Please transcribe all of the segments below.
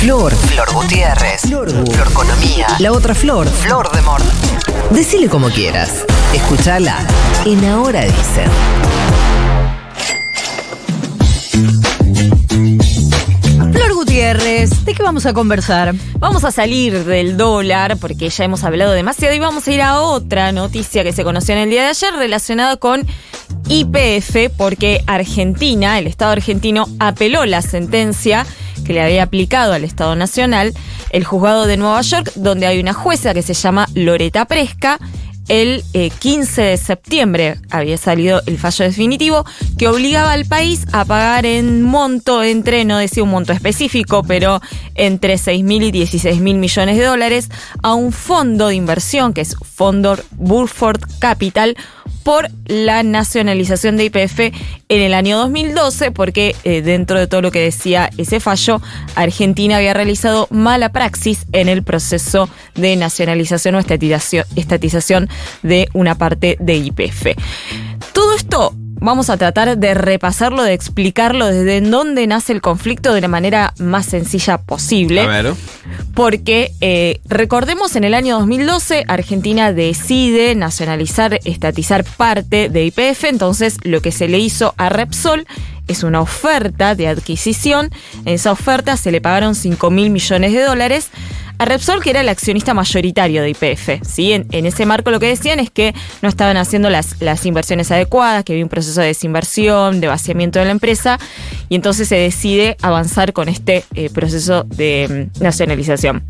Flor. Flor Gutiérrez. Flor. Florconomía. La otra Flor. Flor de Mord. Decile como quieras. Escúchala en Ahora Dicen. Flor Gutiérrez, ¿de qué vamos a conversar? Vamos a salir del dólar porque ya hemos hablado demasiado y vamos a ir a otra noticia que se conoció en el día de ayer relacionada con IPF porque Argentina, el Estado argentino, apeló la sentencia que le había aplicado al Estado Nacional el juzgado de Nueva York donde hay una jueza que se llama Loreta Presca el eh, 15 de septiembre había salido el fallo definitivo que obligaba al país a pagar en monto entre, no decía un monto específico, pero entre 6 mil y 16 mil millones de dólares a un fondo de inversión que es Fondo Burford Capital por la nacionalización de IPF en el año 2012, porque eh, dentro de todo lo que decía ese fallo, Argentina había realizado mala praxis en el proceso de nacionalización o estatización, estatización de una parte de IPF. Todo esto vamos a tratar de repasarlo, de explicarlo desde dónde nace el conflicto de la manera más sencilla posible. A ver. Porque eh, recordemos en el año 2012 Argentina decide nacionalizar, estatizar parte de IPF, entonces lo que se le hizo a Repsol es una oferta de adquisición. En esa oferta se le pagaron 5 mil millones de dólares a Repsol, que era el accionista mayoritario de IPF. ¿sí? En, ese marco lo que decían es que no estaban haciendo las, inversiones adecuadas, que había un proceso de desinversión, de vaciamiento de la empresa, y entonces se decide avanzar con este eh, proceso de mm, nacionalización.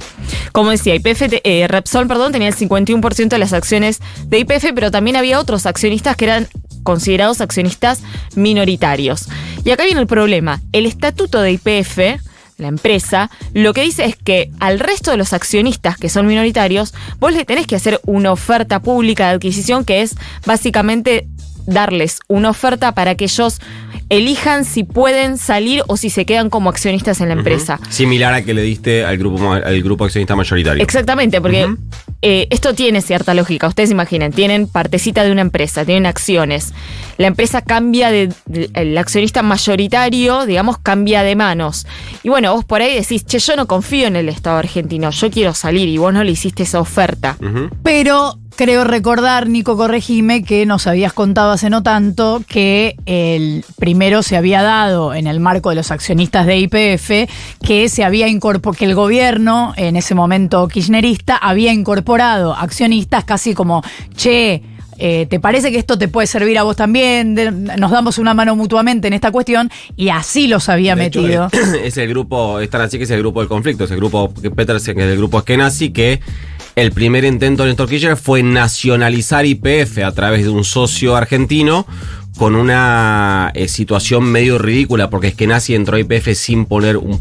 Como decía, IPF, eh, Repsol perdón, tenía el 51% de las acciones de IPF, pero también había otros accionistas que eran considerados accionistas minoritarios. Y acá viene el problema. El estatuto de IPF la empresa, lo que dice es que al resto de los accionistas que son minoritarios, vos le tenés que hacer una oferta pública de adquisición que es básicamente darles una oferta para que ellos elijan si pueden salir o si se quedan como accionistas en la empresa. Uh -huh. Similar a que le diste al grupo, al grupo accionista mayoritario. Exactamente, porque uh -huh. eh, esto tiene cierta lógica. Ustedes imaginen, tienen partecita de una empresa, tienen acciones. La empresa cambia de, de, el accionista mayoritario, digamos, cambia de manos. Y bueno, vos por ahí decís, che, yo no confío en el Estado argentino, yo quiero salir y vos no le hiciste esa oferta. Uh -huh. Pero creo recordar, Nico, corregime, que nos habías contado hace no tanto que el primero se había dado en el marco de los accionistas de IPF, que se había incorporado, que el gobierno, en ese momento kirchnerista, había incorporado accionistas casi como, che, eh, ¿te parece que esto te puede servir a vos también? De, nos damos una mano mutuamente en esta cuestión y así los había de metido. Hecho, es el grupo, están así que es el grupo del conflicto, es el grupo Petersen, que es el grupo Eskenazi, que el primer intento de Néstor Kirchner fue nacionalizar IPF a través de un socio argentino con una eh, situación medio ridícula, porque Eskenazi entró a IPF sin poner un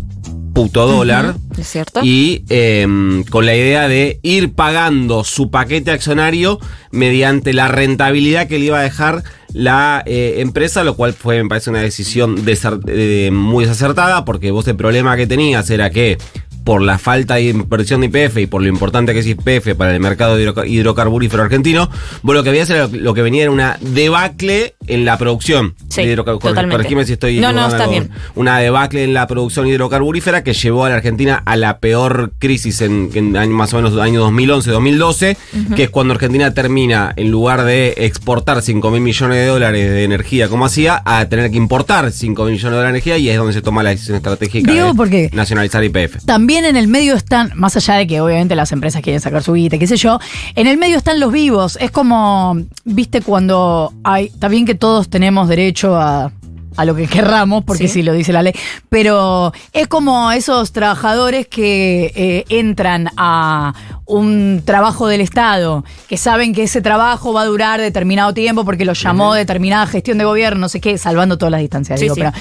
puto dólar. Uh -huh, ¿Es cierto? Y eh, con la idea de ir pagando su paquete accionario mediante la rentabilidad que le iba a dejar la eh, empresa, lo cual fue, me parece, una decisión de, muy desacertada, porque vos el problema que tenías era que por la falta de inversión de IPF y por lo importante que es IPF para el mercado hidrocarburífero argentino, vos lo que había era lo que venía era una debacle en la producción. Sí, de si estoy no, no, está bien. Una debacle en la producción hidrocarburífera que llevó a la Argentina a la peor crisis en, en más o menos año 2011-2012, uh -huh. que es cuando Argentina termina, en lugar de exportar 5 mil millones de dólares de energía como hacía, a tener que importar 5 mil millones de dólares de energía y es donde se toma la decisión estratégica Digo de porque nacionalizar IPF. También en el medio están, más allá de que obviamente las empresas quieren sacar su guita, qué sé yo, en el medio están los vivos. Es como, viste, cuando hay, está bien que todos tenemos derecho a a lo que querramos, porque sí. sí. lo dice la ley, pero es como esos trabajadores que eh, entran a un trabajo del Estado, que saben que ese trabajo va a durar determinado tiempo porque lo llamó uh -huh. determinada gestión de gobierno, no sé qué, salvando todas las distancias, sí, digo, sí. pero,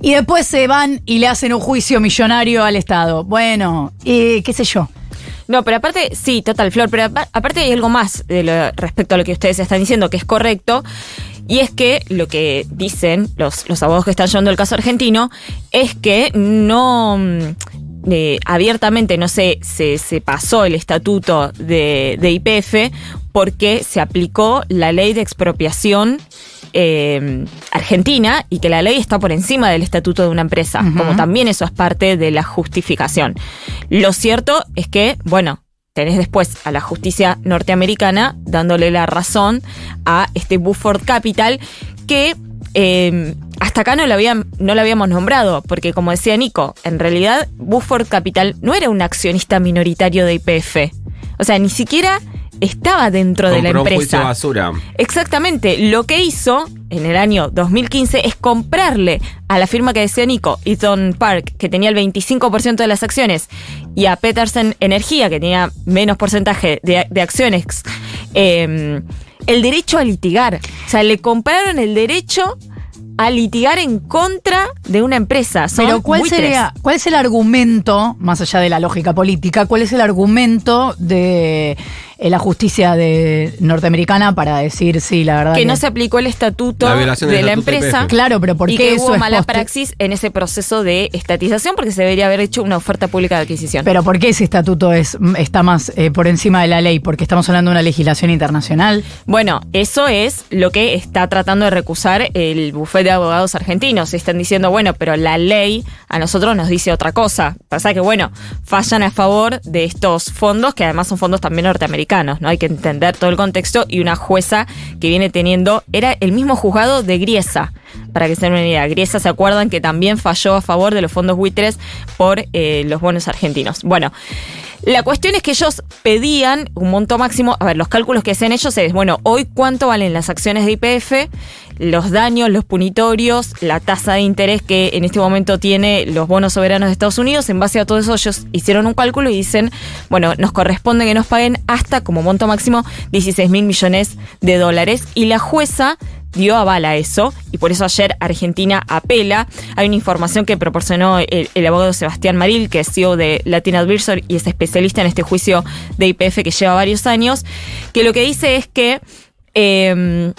y después se van y le hacen un juicio millonario al Estado. Bueno, eh, qué sé yo. No, pero aparte, sí, total, Flor, pero aparte hay algo más de lo, respecto a lo que ustedes están diciendo, que es correcto. Y es que lo que dicen los, los abogados que están llevando el caso argentino es que no eh, abiertamente no se, se, se, pasó el estatuto de, de, IPF porque se aplicó la ley de expropiación eh, Argentina y que la ley está por encima del estatuto de una empresa, como también eso es parte de la justificación. Lo cierto es que, bueno, tenés después a la justicia norteamericana dándole la razón a este Buford Capital que eh, hasta acá no lo, habían, no lo habíamos nombrado, porque como decía Nico, en realidad Buford Capital no era un accionista minoritario de IPF. O sea, ni siquiera estaba dentro de la Compró un empresa. basura. Exactamente, lo que hizo en el año 2015 es comprarle a la firma que decía Nico, Eaton Park, que tenía el 25% de las acciones, y a Peterson Energía, que tenía menos porcentaje de, de acciones, eh, el derecho a litigar. O sea, le compraron el derecho a litigar en contra de una empresa. Son Pero ¿cuál buitres. sería, cuál es el argumento, más allá de la lógica política, cuál es el argumento de la justicia de norteamericana para decir sí, la verdad Que no se aplicó el estatuto La de la estatuto empresa. IPF. Claro, pero ¿por y qué que eso hubo es mala praxis en ese proceso de estatización porque se debería haber hecho una oferta pública de adquisición. Pero ¿por qué ese estatuto es, está más eh, por encima de la ley? Porque estamos hablando de una legislación internacional. Bueno, eso es lo que está tratando de recusar el bufete de abogados argentinos. Están diciendo, bueno, pero la ley a nosotros nos dice otra cosa. Pasa que, bueno, fallan a favor de estos fondos, que además son fondos también norteamericanos, ¿no? Hay que entender todo el contexto y una jueza que viene teniendo, era el mismo juzgado de Griesa. Para que se den una idea, Griesa se acuerdan que también falló a favor de los fondos buitres por eh, los bonos argentinos. Bueno, la cuestión es que ellos pedían un monto máximo. A ver, los cálculos que hacen ellos es, bueno, hoy cuánto valen las acciones de IPF, los daños, los punitorios, la tasa de interés que en este momento tiene los bonos soberanos de Estados Unidos. En base a todo eso, ellos hicieron un cálculo y dicen, bueno, nos corresponde que nos paguen hasta como monto máximo 16 mil millones de dólares. Y la jueza dio aval a eso y por eso ayer Argentina apela. Hay una información que proporcionó el, abogado Sebastián Maril, que es CEO de Latin Advisor y es especialista en este juicio de IPF que lleva varios años, que lo que dice es que eh,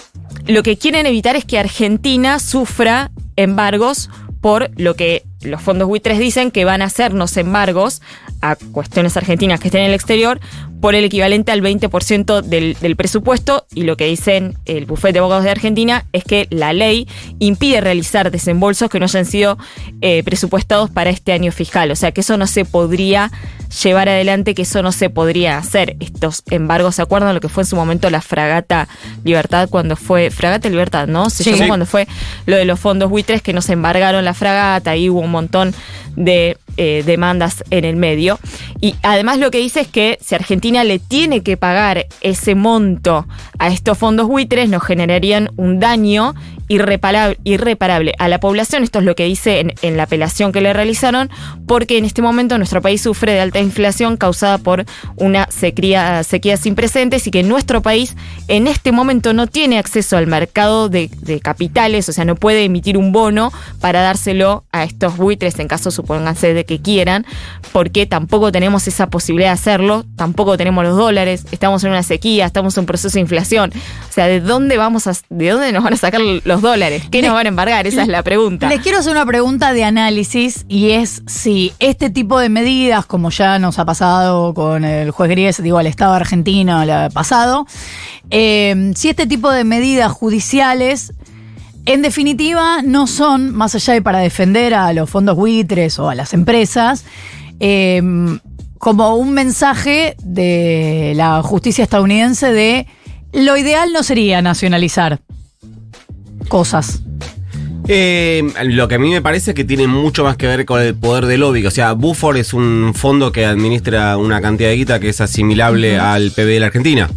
lo que quieren evitar es que Argentina sufra embargos por lo que los fondos buitres dicen que van a hacernos embargos a cuestiones argentinas que estén en el exterior por el equivalente al 20% del, del presupuesto y lo que dicen el bufete de abogados de Argentina es que la ley impide realizar desembolsos que no hayan sido eh, presupuestados para este año fiscal. O sea que eso no se podría llevar adelante, que eso no se podría hacer. Estos embargos, ¿se acuerdan lo que fue en su momento la fragata Libertad cuando fue, fragata Libertad, ¿no? Se Sí. llamó cuando fue lo de los fondos buitres que nos embargaron la fragata y hubo un montón de eh, demandas en el medio. Y además lo que dice es que si Argentina le tiene que pagar ese monto a estos fondos buitres, nos generarían un daño irreparable, irreparable a la población. Esto es lo que dice en, en la apelación que le realizaron, porque en este momento nuestro país sufre de alta inflación causada por una sequía, sin precedentes y que nuestro país en este momento no tiene acceso al mercado de, de capitales, o sea, no puede emitir un bono para dárselo a estos buitres en caso, supónganse, de que quieran, porque tampoco tenemos esa posibilidad de hacerlo, tampoco tenemos los dólares, estamos en una sequía, estamos en un proceso de inflación. O sea, ¿de dónde vamos a, de dónde nos van a sacar los dólares? ¿Qué nos van a embargar? Esa es la pregunta. Les quiero hacer una pregunta de análisis y es si este tipo de medidas, como ya nos ha pasado con el juez Gries, digo, al Estado argentino el pasado, eh, si este tipo de medidas judiciales, en definitiva, no son, más allá de para defender a los fondos buitres o a las empresas, eh, como un mensaje de la justicia estadounidense de lo ideal no sería nacionalizar cosas. Eh, lo que a mí me parece es que tiene mucho más que ver con el poder de lobby. O sea, Buford es un fondo que administra una cantidad de guita que es asimilable al PB de la Argentina.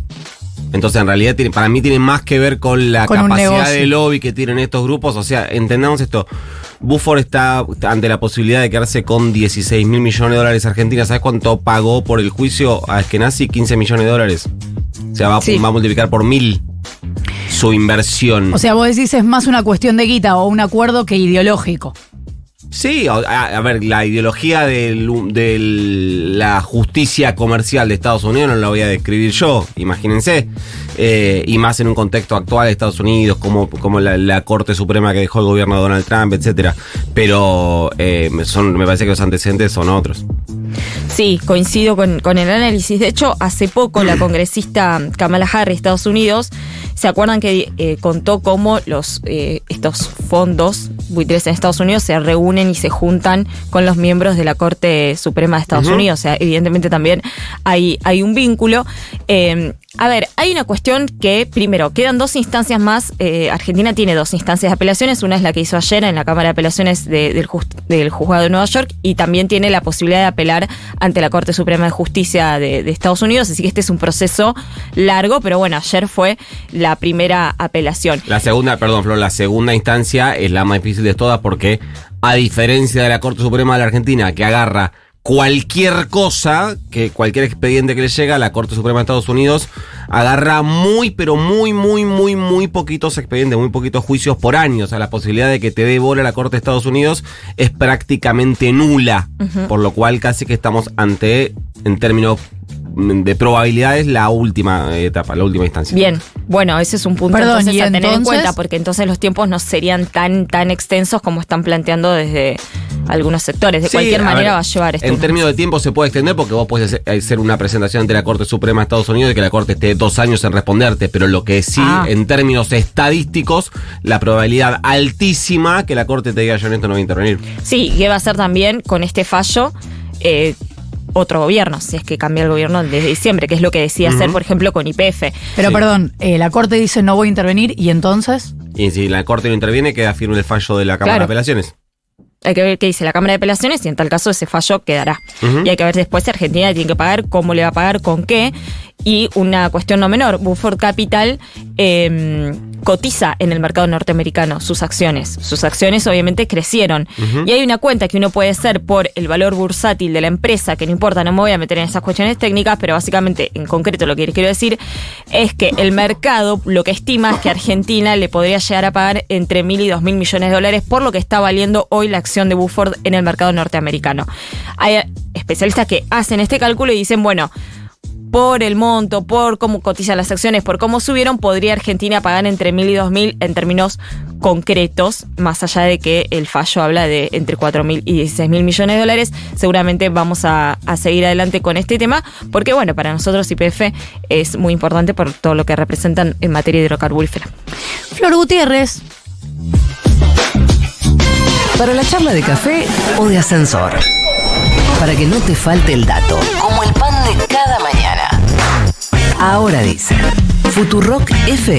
Entonces, en realidad, tiene- para mí tiene más que ver con la Con capacidad de lobby que tienen estos grupos. O sea, entendamos esto. Buford está ante la posibilidad de quedarse con 16 mil millones de dólares argentinas. ¿Sabes cuánto pagó por el juicio a Eskenazi? 15 millones de dólares. O sea, va, Sí. va a multiplicar por mil su inversión. O sea, vos decís es más una cuestión de guita o un acuerdo que ideológico. Sí, a, ver, la ideología de la justicia comercial de Estados Unidos no la voy a describir yo, imagínense. Eh, y más en un contexto actual de Estados Unidos, como, como la, la Corte Suprema que dejó el gobierno de Donald Trump, etcétera. Pero eh, son, me parece que los antecedentes son otros. Sí, coincido con, con el análisis. De hecho, hace poco la congresista Kamala Harris, Estados Unidos, se acuerdan que eh, contó cómo los eh, estos fondos buitres en Estados Unidos se reúnen y se juntan con los miembros de la Corte Suprema de Estados. Unidos. O sea, evidentemente también hay, hay un vínculo. Eh, a ver, hay una cuestión que, primero, quedan dos instancias más. Eh, Argentina tiene dos instancias de apelaciones. Una es la que hizo ayer en la Cámara de Apelaciones de- del, del Juzgado de Nueva York y también tiene la posibilidad de apelar ante la Corte Suprema de Justicia de, de Estados Unidos. Así que este es un proceso largo, pero bueno, ayer fue la primera apelación. La segunda, perdón, Flor, la segunda instancia es la más difícil de todas porque, a diferencia de la Corte Suprema de la Argentina, que agarra cualquier cosa, que cualquier expediente que le llega, la Corte Suprema de Estados Unidos agarra muy, pero muy, muy, muy, muy poquitos expedientes, muy poquitos juicios por año. O sea, la posibilidad de que te dé bola la Corte de Estados Unidos es prácticamente nula. Por lo cual casi que estamos ante, en términos de probabilidades, la última etapa, la última instancia. Bien, bueno, ese es un punto Perdón, entonces ¿y a tener en cuenta, porque entonces los tiempos no serían tan, tan extensos como están planteando desde algunos sectores. De Sí, cualquier manera ver, va a llevar esto. En términos de tiempo se puede extender porque vos puedes hacer- hacer una presentación ante la Corte Suprema de Estados Unidos y que la Corte esté dos años en responderte, pero lo que sí, Ah. en términos estadísticos, la probabilidad altísima que la Corte te diga yo en esto no voy a intervenir. Sí, que va a ser también con este fallo eh, otro gobierno, si es que cambia el gobierno desde diciembre, que es lo que decía hacer, por ejemplo, con IPF. Pero Sí. perdón, eh, la corte dice no voy a intervenir y entonces. Y si la Corte no interviene, queda firme el fallo de la Cámara Claro. de Apelaciones. Hay que ver qué dice la Cámara de Apelaciones y en tal caso ese fallo quedará. Y hay que ver después si Argentina tiene que pagar, cómo le va a pagar, con qué. Y una cuestión no menor, Buford Capital eh, cotiza en el mercado norteamericano sus acciones. Sus acciones obviamente crecieron. Y hay una cuenta que uno puede hacer por el valor bursátil de la empresa, que no importa, no me voy a meter en esas cuestiones técnicas, pero básicamente en concreto lo que quiero decir es que el mercado lo que estima es que Argentina le podría llegar a pagar entre mil y dos mil millones de dólares por lo que está valiendo hoy la acción de Buford en el mercado norteamericano. Hay especialistas que hacen este cálculo y dicen, bueno, por el monto, por cómo cotizan las acciones, por cómo subieron, podría Argentina pagar entre mil y dos mil en términos concretos, más allá de que el fallo habla de entre 4 mil y 16 mil millones de dólares. Seguramente vamos a, a seguir adelante con este tema, porque bueno, para nosotros IPF es muy importante por todo lo que representan en materia hidrocarburífera. Flor Gutiérrez. Para la charla de café o de ascensor. Para que no te falte el dato. Ahora dice. Futurock F